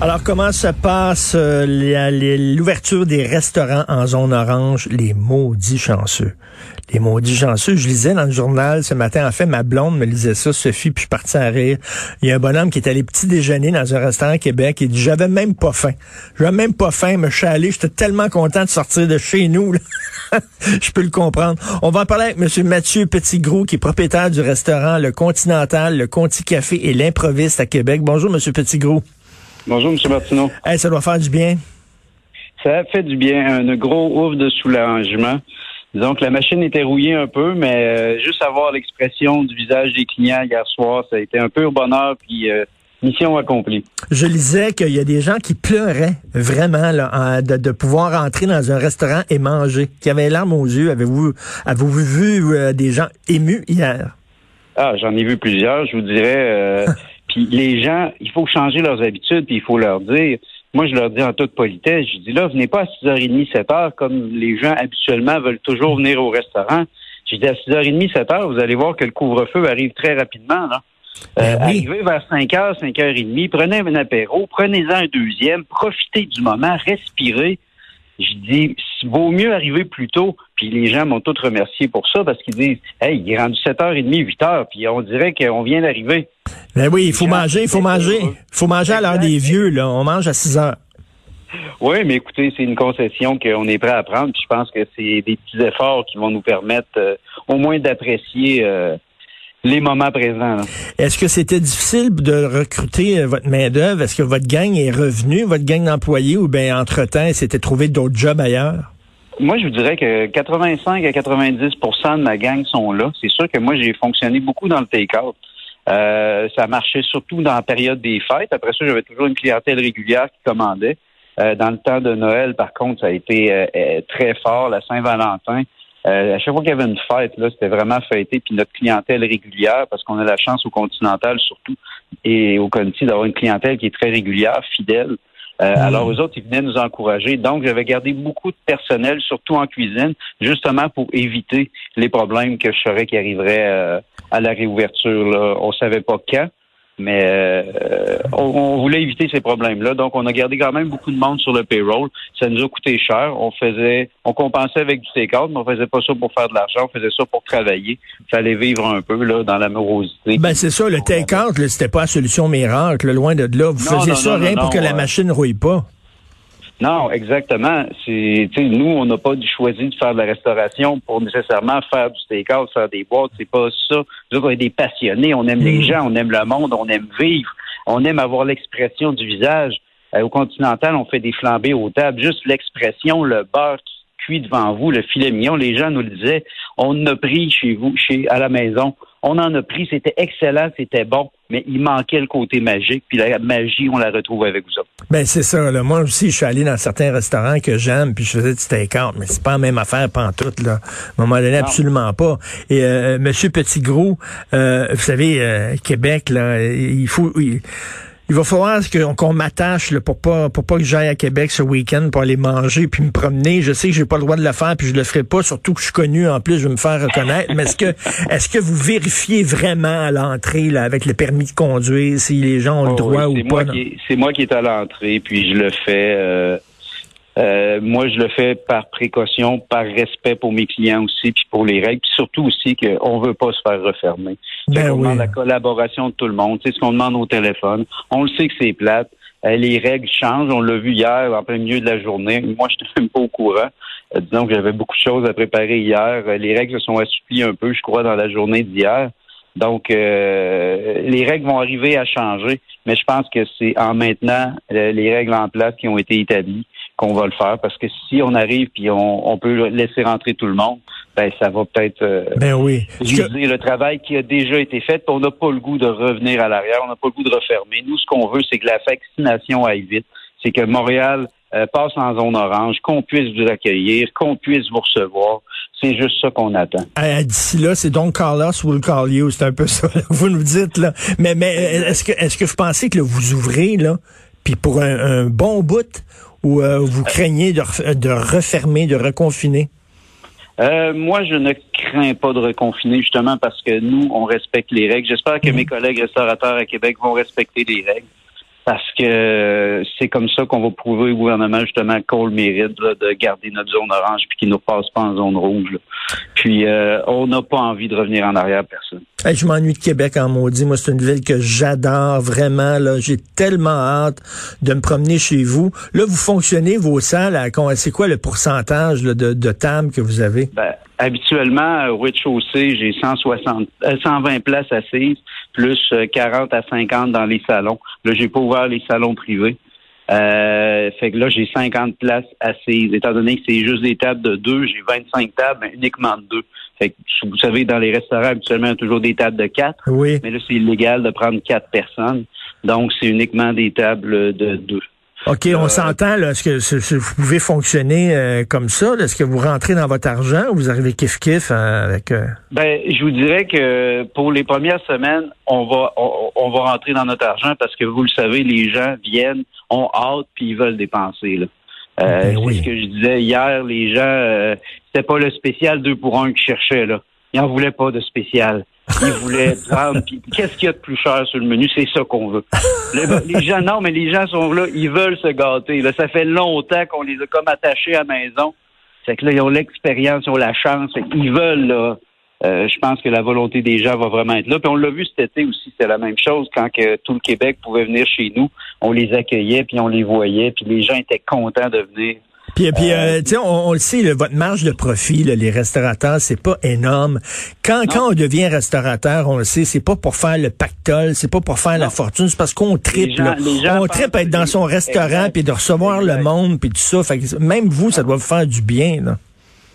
Alors, comment se passe euh, les- l'ouverture des restaurants en zone orange? Les maudits chanceux. Les maudits chanceux. Je lisais dans le journal ce matin, en fait, ma blonde me lisait ça, Sophie, puis je suis à rire. Il y a un bonhomme qui est allé petit déjeuner dans un restaurant à Québec. Il dit, j'avais même pas faim. J'avais même pas faim, mais je suis j'étais tellement content de sortir de chez nous. je peux le comprendre. On va en parler avec M. Mathieu Petitgros, qui est propriétaire du restaurant Le Continental, le Conti Café et l'Improviste à Québec. Bonjour, M. Petitgros. Bonjour, M. Martineau. Hey, ça doit faire du bien. Ça a fait du bien, un gros ouf de soulagement. Disons que la machine était rouillée un peu, mais euh, juste avoir l'expression du visage des clients hier soir, ça a été un pur bonheur, puis euh, mission accomplie. Je lisais qu'il y a des gens qui pleuraient vraiment là, en- de, de pouvoir entrer dans un restaurant et manger, qui avaient larmes aux yeux. Avez-vous avez-vous vu euh, des gens émus hier? Ah, j'en ai vu plusieurs, je vous dirais. puis les gens, il faut changer leurs habitudes, puis il faut leur dire. Moi, je leur dis en toute politesse, je dis là, venez pas à 6h30, 7h, comme les gens habituellement veulent toujours venir au restaurant. Je dis à 6h30, 7h, vous allez voir que le couvre-feu arrive très rapidement. Là. Ben Euh, oui. Arrivez vers 5h, 5h30, prenez un apéro, prenez-en un deuxième, profitez du moment, respirez. Je dis, il vaut mieux arriver plus tôt. Puis les gens m'ont tous remercié pour ça parce qu'ils disent, hey, il est rendu 7h30, 8h, puis on dirait qu'on vient d'arriver. Ben oui, il faut manger, il faut manger. Il faut manger à l'heure des vieux, là. On mange à 6 heures. Oui, mais écoutez, c'est une concession qu'on est prêt à prendre. Puis je pense que c'est des petits efforts qui vont nous permettre euh, au moins d'apprécier euh, les moments présents. Est-ce que c'était difficile de recruter euh, votre main-d'œuvre? Est-ce que votre gang est revenue, votre gang d'employés, ou bien entre-temps, elle s'était trouvé d'autres jobs ailleurs? Moi, je vous dirais que 85 à 90% de ma gang sont là. C'est sûr que moi, j'ai fonctionné beaucoup dans le take-out. Euh, ça marchait surtout dans la période des fêtes. Après ça, j'avais toujours une clientèle régulière qui commandait. Euh, dans le temps de Noël, par contre, ça a été euh, très fort. La Saint-Valentin, euh, à chaque fois qu'il y avait une fête, là, c'était vraiment fêté. Puis notre clientèle régulière, parce qu'on a la chance au Continental surtout et au Conti d'avoir une clientèle qui est très régulière, fidèle. Euh, Alors, eux autres, ils venaient nous encourager. Donc, j'avais gardé beaucoup de personnel, surtout en cuisine, justement pour éviter les problèmes que je saurais qui arriveraient euh, à la réouverture. Là. On savait pas quand, mais euh, on, on voulait éviter ces problèmes-là. Donc, on a gardé quand même beaucoup de monde sur le payroll. Ça nous a coûté cher. On faisait, on compensait avec du take-out, mais on faisait pas ça pour faire de l'argent. On faisait ça pour travailler. Fallait vivre un peu là dans l'amorosité. Ben c'est ça, le take-out, c'était pas la solution miracle, loin de là. Vous Non, faisiez non, ça non, rien pour que la machine rouille pas. Non, exactement. C'est, nous, on n'a pas choisi de faire de la restauration pour nécessairement faire du take-out, faire des boîtes. C'est pas ça. Nous on est des passionnés. On aime les Mm. gens, on aime le monde, on aime vivre, on aime avoir l'expression du visage. Euh, au Continental, on fait des flambées aux tables. Juste l'expression, le beurre qui cuit devant vous, le filet mignon. Les gens nous le disaient. On en a pris chez vous, chez à la maison. On en a pris. C'était excellent, c'était bon, mais il manquait le côté magique. Puis la magie, on la retrouve avec vous autres. Ben c'est ça. Là. Moi aussi, je suis allé dans certains restaurants que j'aime, puis je faisais du take-out, mais c'est pas la même affaire pantoute, là. À un moment donné, Non. absolument pas. Et euh, Monsieur Petit-Gros, euh, vous savez, euh, Québec, là, il faut... Il, il va falloir qu'on m'attache là, pour pas pour pas que j'aille à Québec ce week-end pour aller manger puis me promener. Je sais que j'ai pas le droit de le faire puis je le ferai pas, surtout que je suis connu en plus, je vais me faire reconnaître. Mais est-ce que est-ce que vous vérifiez vraiment à l'entrée là avec le permis de conduire si les gens ont le Oh, droit oui, ou pas? C'est moi qui est à l'entrée, puis je le fais. euh, euh, moi, je le fais par précaution, par respect pour mes clients aussi, puis pour les règles, puis surtout aussi qu'on veut pas se faire refermer. Ben oui. demande la collaboration de tout le monde. C'est ce qu'on demande au téléphone. On le sait que c'est plate. Euh, les règles changent. On l'a vu hier, en plein milieu de la journée. Moi, je n'étais même pas au courant. Euh, disons que j'avais beaucoup de choses à préparer hier. Euh, les règles se sont assouplies un peu, je crois, dans la journée d'hier. Donc, euh, les règles vont arriver à changer, mais je pense que c'est en maintenant euh, les règles en place qui ont été établies qu'on va le faire parce que si on arrive puis on, on peut laisser rentrer tout le monde, ben ça va peut-être euh, Ben oui. Le travail qui a déjà été fait. On n'a pas le goût de revenir à l'arrière, on n'a pas le goût de refermer. Nous, ce qu'on veut, c'est que la vaccination aille vite. C'est que Montréal euh, passe en zone orange, qu'on puisse vous accueillir, qu'on puisse vous recevoir. C'est juste ça qu'on attend. Ah, D'ici là, c'est donc call us, we'll call you. C'est un peu ça là, vous nous dites là. Mais, mais est-ce que est-ce que vous pensez que là, vous ouvrez là, puis pour un, un bon bout, ou euh, vous craignez de, ref- de refermer, de reconfiner? Euh, moi, je ne crains pas de reconfiner justement parce que nous, on respecte les règles. J'espère que mes collègues restaurateurs à Québec vont respecter les règles parce que euh, c'est comme ça qu'on va prouver au gouvernement justement qu'on le mérite là, de garder notre zone orange puis qu'il ne nous passe pas en zone rouge. là. Puis euh, on n'a pas envie de revenir en arrière personne. Hey, je m'ennuie de Québec en maudit. Moi, c'est une ville que j'adore vraiment. Là, j'ai tellement hâte de me promener chez vous. Là, vous fonctionnez vos salles. à C'est quoi le pourcentage là, de, de tables que vous avez? Ben, habituellement, au rez-de-chaussée, j'ai 160, euh, 120 places assises, plus euh, 40 à 50 dans les salons. Là, j'ai pas ouvert les salons privés. Euh, fait que là, j'ai 50 places assises. Étant donné que c'est juste des tables de deux, j'ai 25 tables, mais uniquement de deux. Fait que, vous savez, dans les restaurants, habituellement, il y a toujours des tables de quatre. Oui. Mais là, c'est illégal de prendre quatre personnes. Donc, c'est uniquement des tables de deux. OK, on s'entend. là. Est-ce que vous pouvez fonctionner euh, comme ça? Est-ce que vous rentrez dans votre argent ou vous arrivez kiff-kiff euh, avec... euh, Ben, je vous dirais que pour les premières semaines, on va on, on va rentrer dans notre argent parce que vous le savez, les gens viennent, ont hâte puis ils veulent dépenser. Là. Euh, Ben c'est ce que je disais hier, les gens, euh, c'était pas le spécial 2 pour 1 qu'ils cherchaient là. Ils en voulaient pas de spécial. Ils voulaient prendre. puis Qu'est-ce qu'il y a de plus cher sur le menu? C'est ça qu'on veut. Le- les gens, non, mais les gens sont là, ils veulent se gâter. Là. Ça fait longtemps qu'on les a comme attachés à la maison. C'est que là, ils ont l'expérience, ils ont la chance. Fait qu'ils veulent, là. euh, je pense que la volonté des gens va vraiment être là. Puis on l'a vu cet été aussi, c'était la même chose. Quand que tout le Québec pouvait venir chez nous, on les accueillait, puis on les voyait, puis les gens étaient contents de venir. Puis, puis euh, tu sais, on, on le sait, votre marge de profit, là, les restaurateurs, c'est pas énorme. Quand, quand on devient restaurateur, on le sait, c'est pas pour faire le pactole, c'est pas pour faire la fortune, c'est parce qu'on tripe. gens- là. les gens on tripe à être dans son restaurant, puis de recevoir le monde, puis tout ça. Fait que même vous, ça doit vous faire du bien. Là.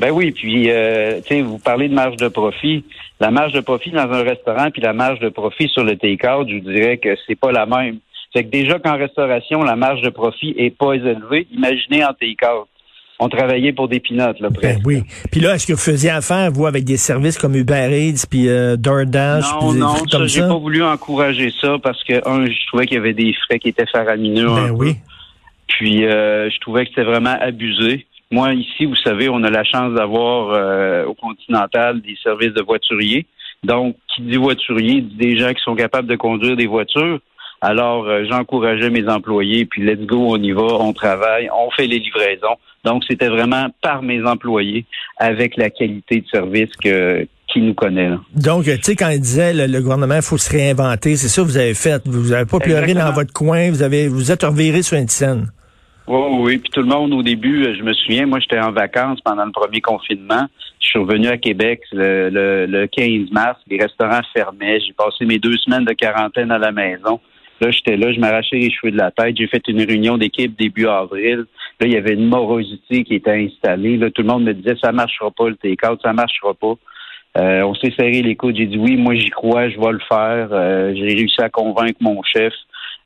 Ben oui, puis euh, tu sais, vous parlez de marge de profit. La marge de profit dans un restaurant puis la marge de profit sur le take-out, je vous dirais que c'est pas la même. C'est que déjà qu'en restauration, la marge de profit est pas élevée. Imaginez en take-out. On travaillait pour des pinottes, là, Ben presque. oui. Puis là, est-ce que vous faisiez affaire, vous, avec des services comme Uber Eats, puis euh, DoorDash, Non, puis non, trucs ça, comme j'ai pas voulu encourager ça parce que, un, je trouvais qu'il y avait des frais qui étaient faramineux. Ben peu. oui. Puis euh, je trouvais que c'était vraiment abusé. Moi, ici, vous savez, on a la chance d'avoir euh, au Continental des services de voituriers. Donc, qui dit voiturier, dit des gens qui sont capables de conduire des voitures. Alors, euh, j'encourageais mes employés, puis let's go, on y va, on travaille, on fait les livraisons. Donc, c'était vraiment par mes employés, avec la qualité de service que qui nous connaît. là. Donc, tu sais, quand il disait le, le gouvernement, il faut se réinventer, c'est ça que vous avez fait. Vous avez pas pleuré dans votre coin, vous avez vous êtes reviré sur une scène. Oui, oui, oui. Puis tout le monde, au début, euh, je me souviens, moi, j'étais en vacances pendant le premier confinement. Je suis revenu à Québec le, le, le 15 mars. Les restaurants fermaient. J'ai passé mes deux semaines de quarantaine à la maison. Là, j'étais là, je m'arrachais les cheveux de la tête. J'ai fait une réunion d'équipe début avril. Là, il y avait une morosité qui était installée. Là, tout le monde me disait, ça marchera pas, le take-out, ça marchera pas. Euh, on s'est serré les coudes. J'ai dit, oui, moi, j'y crois, je vais le faire. Euh, j'ai réussi à convaincre mon chef,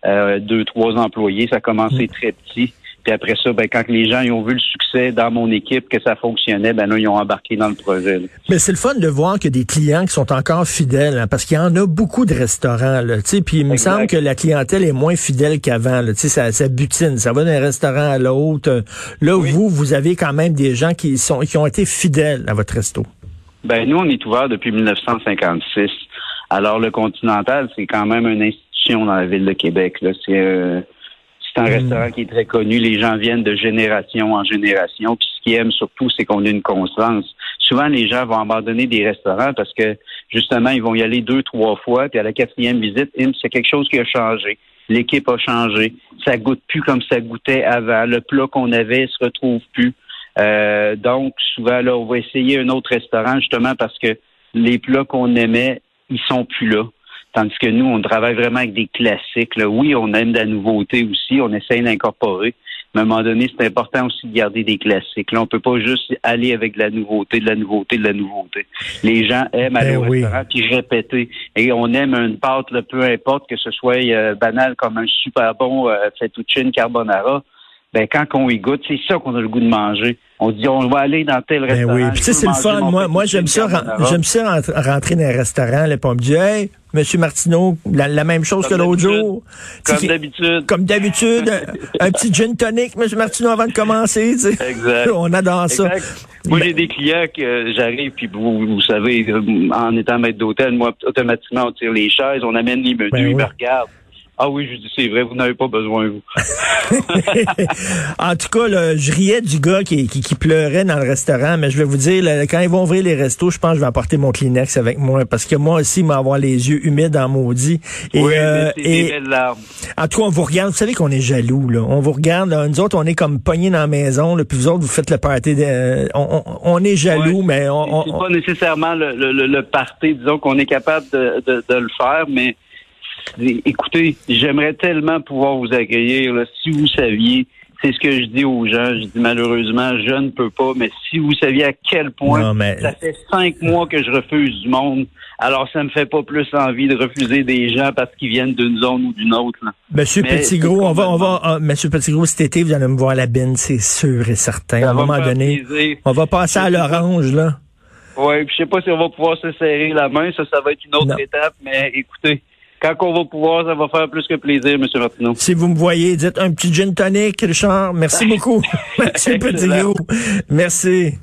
euh, deux, trois employés. Ça a commencé très petit. Puis après ça, ben, quand les gens ils ont vu le succès dans mon équipe, que ça fonctionnait, ben là, ils ont embarqué dans le projet. là. Mais c'est le fun de voir a des clients qui sont encore fidèles, hein, parce qu'il y en a beaucoup de restaurants, là, tu sais, puis il me Exact. semble que la clientèle est moins fidèle qu'avant, là, tu sais, ça, ça butine, ça va d'un restaurant à l'autre. Là, Oui. vous, vous avez quand même des gens qui sont qui ont été fidèles à votre resto. Ben, nous, on est ouvert depuis 1956. Alors, le Continental, c'est quand même une institution dans la ville de Québec. Là. C'est, euh, c'est un restaurant qui est très connu. Les gens viennent de génération en génération. Puis ce qu'ils aiment surtout, c'est qu'on a une constance. Souvent, les gens vont abandonner des restaurants parce que, justement, ils vont y aller deux, trois fois. Puis à la quatrième visite, hum, c'est quelque chose qui a changé. L'équipe a changé. Ça goûte plus comme ça goûtait avant. Le plat qu'on avait se retrouve plus. Euh, donc, souvent, là, on va essayer un autre restaurant justement parce que les plats qu'on aimait, ils sont plus là. Tandis que nous, on travaille vraiment avec des classiques. Là. Oui, on aime de la nouveauté aussi, on essaye d'incorporer, mais à un moment donné, c'est important aussi de garder des classiques. Là, on peut pas juste aller avec de la nouveauté, de la nouveauté, de la nouveauté. Les gens aiment aller Ben au oui. restaurant puis répéter. Et on aime une pâte, là, peu importe que ce soit euh, banal comme un super bon euh, fettuccine carbonara. Ben, quand on y goûte, c'est ça qu'on a le goût de manger. On dit, on va aller dans tel Ben restaurant. oui, puis tu sais, je c'est le fun. Moi, moi j'aime ça, j'aime ça rentrer, dans un restaurant, là, puis on me dit, hey, Monsieur Martineau, la, la même chose Comme que l'autre jour. Comme d'habitude. Comme d'habitude, un, un petit gin tonic, Monsieur Martineau, avant de commencer, tu sais. Exact. On adore ça. Exact. Moi, j'ai des clients que euh, j'arrive, puis vous, vous savez, euh, en étant maître d'hôtel, moi, automatiquement, on tire les chaises, on amène les menus, Ben ils oui. me regardent. Ah oui, je dis, c'est vrai, vous n'avez pas besoin, vous. en tout cas, là, je riais du gars qui, qui, qui pleurait dans le restaurant, mais je vais vous dire, là, quand ils vont ouvrir les restos, je pense que je vais apporter mon Kleenex avec moi, parce que moi aussi, moi, avoir les yeux humides en maudit. Et, oui, euh, et- des belles larmes. En tout cas, on vous regarde. Vous savez qu'on est jaloux, là. On vous regarde. Là. Nous autres, on est comme pognés dans la maison. Là, puis vous autres, vous faites le party. De, euh, on, on- est jaloux, mais on, on- C'est pas nécessairement le, le, le, le party, disons qu'on est capable de, de, de le faire, mais écoutez, j'aimerais tellement pouvoir vous accueillir. là. si vous saviez, c'est ce que je dis aux gens. Je dis malheureusement, je ne peux pas, mais si vous saviez à quel point Non, mais- ça fait cinq mois que je refuse du monde, alors ça me fait pas plus envie de refuser des gens parce qu'ils viennent d'une zone ou d'une autre. là. Monsieur Petitgros, on va, on va, ah, Monsieur Petitgros, cet été, vous allez me voir à la bine, c'est sûr et certain. Ça à un moment donné, plaisir. on va passer à l'orange, là. Oui, puis je sais pas si on va pouvoir se serrer la main, ça, ça va être une autre Non. étape, mais écoutez, quand on va pouvoir, ça va faire plus que plaisir, M. Martineau. Si vous me voyez, dites un petit gin tonic, Richard. Merci beaucoup. Excellent. Petitgros. Merci.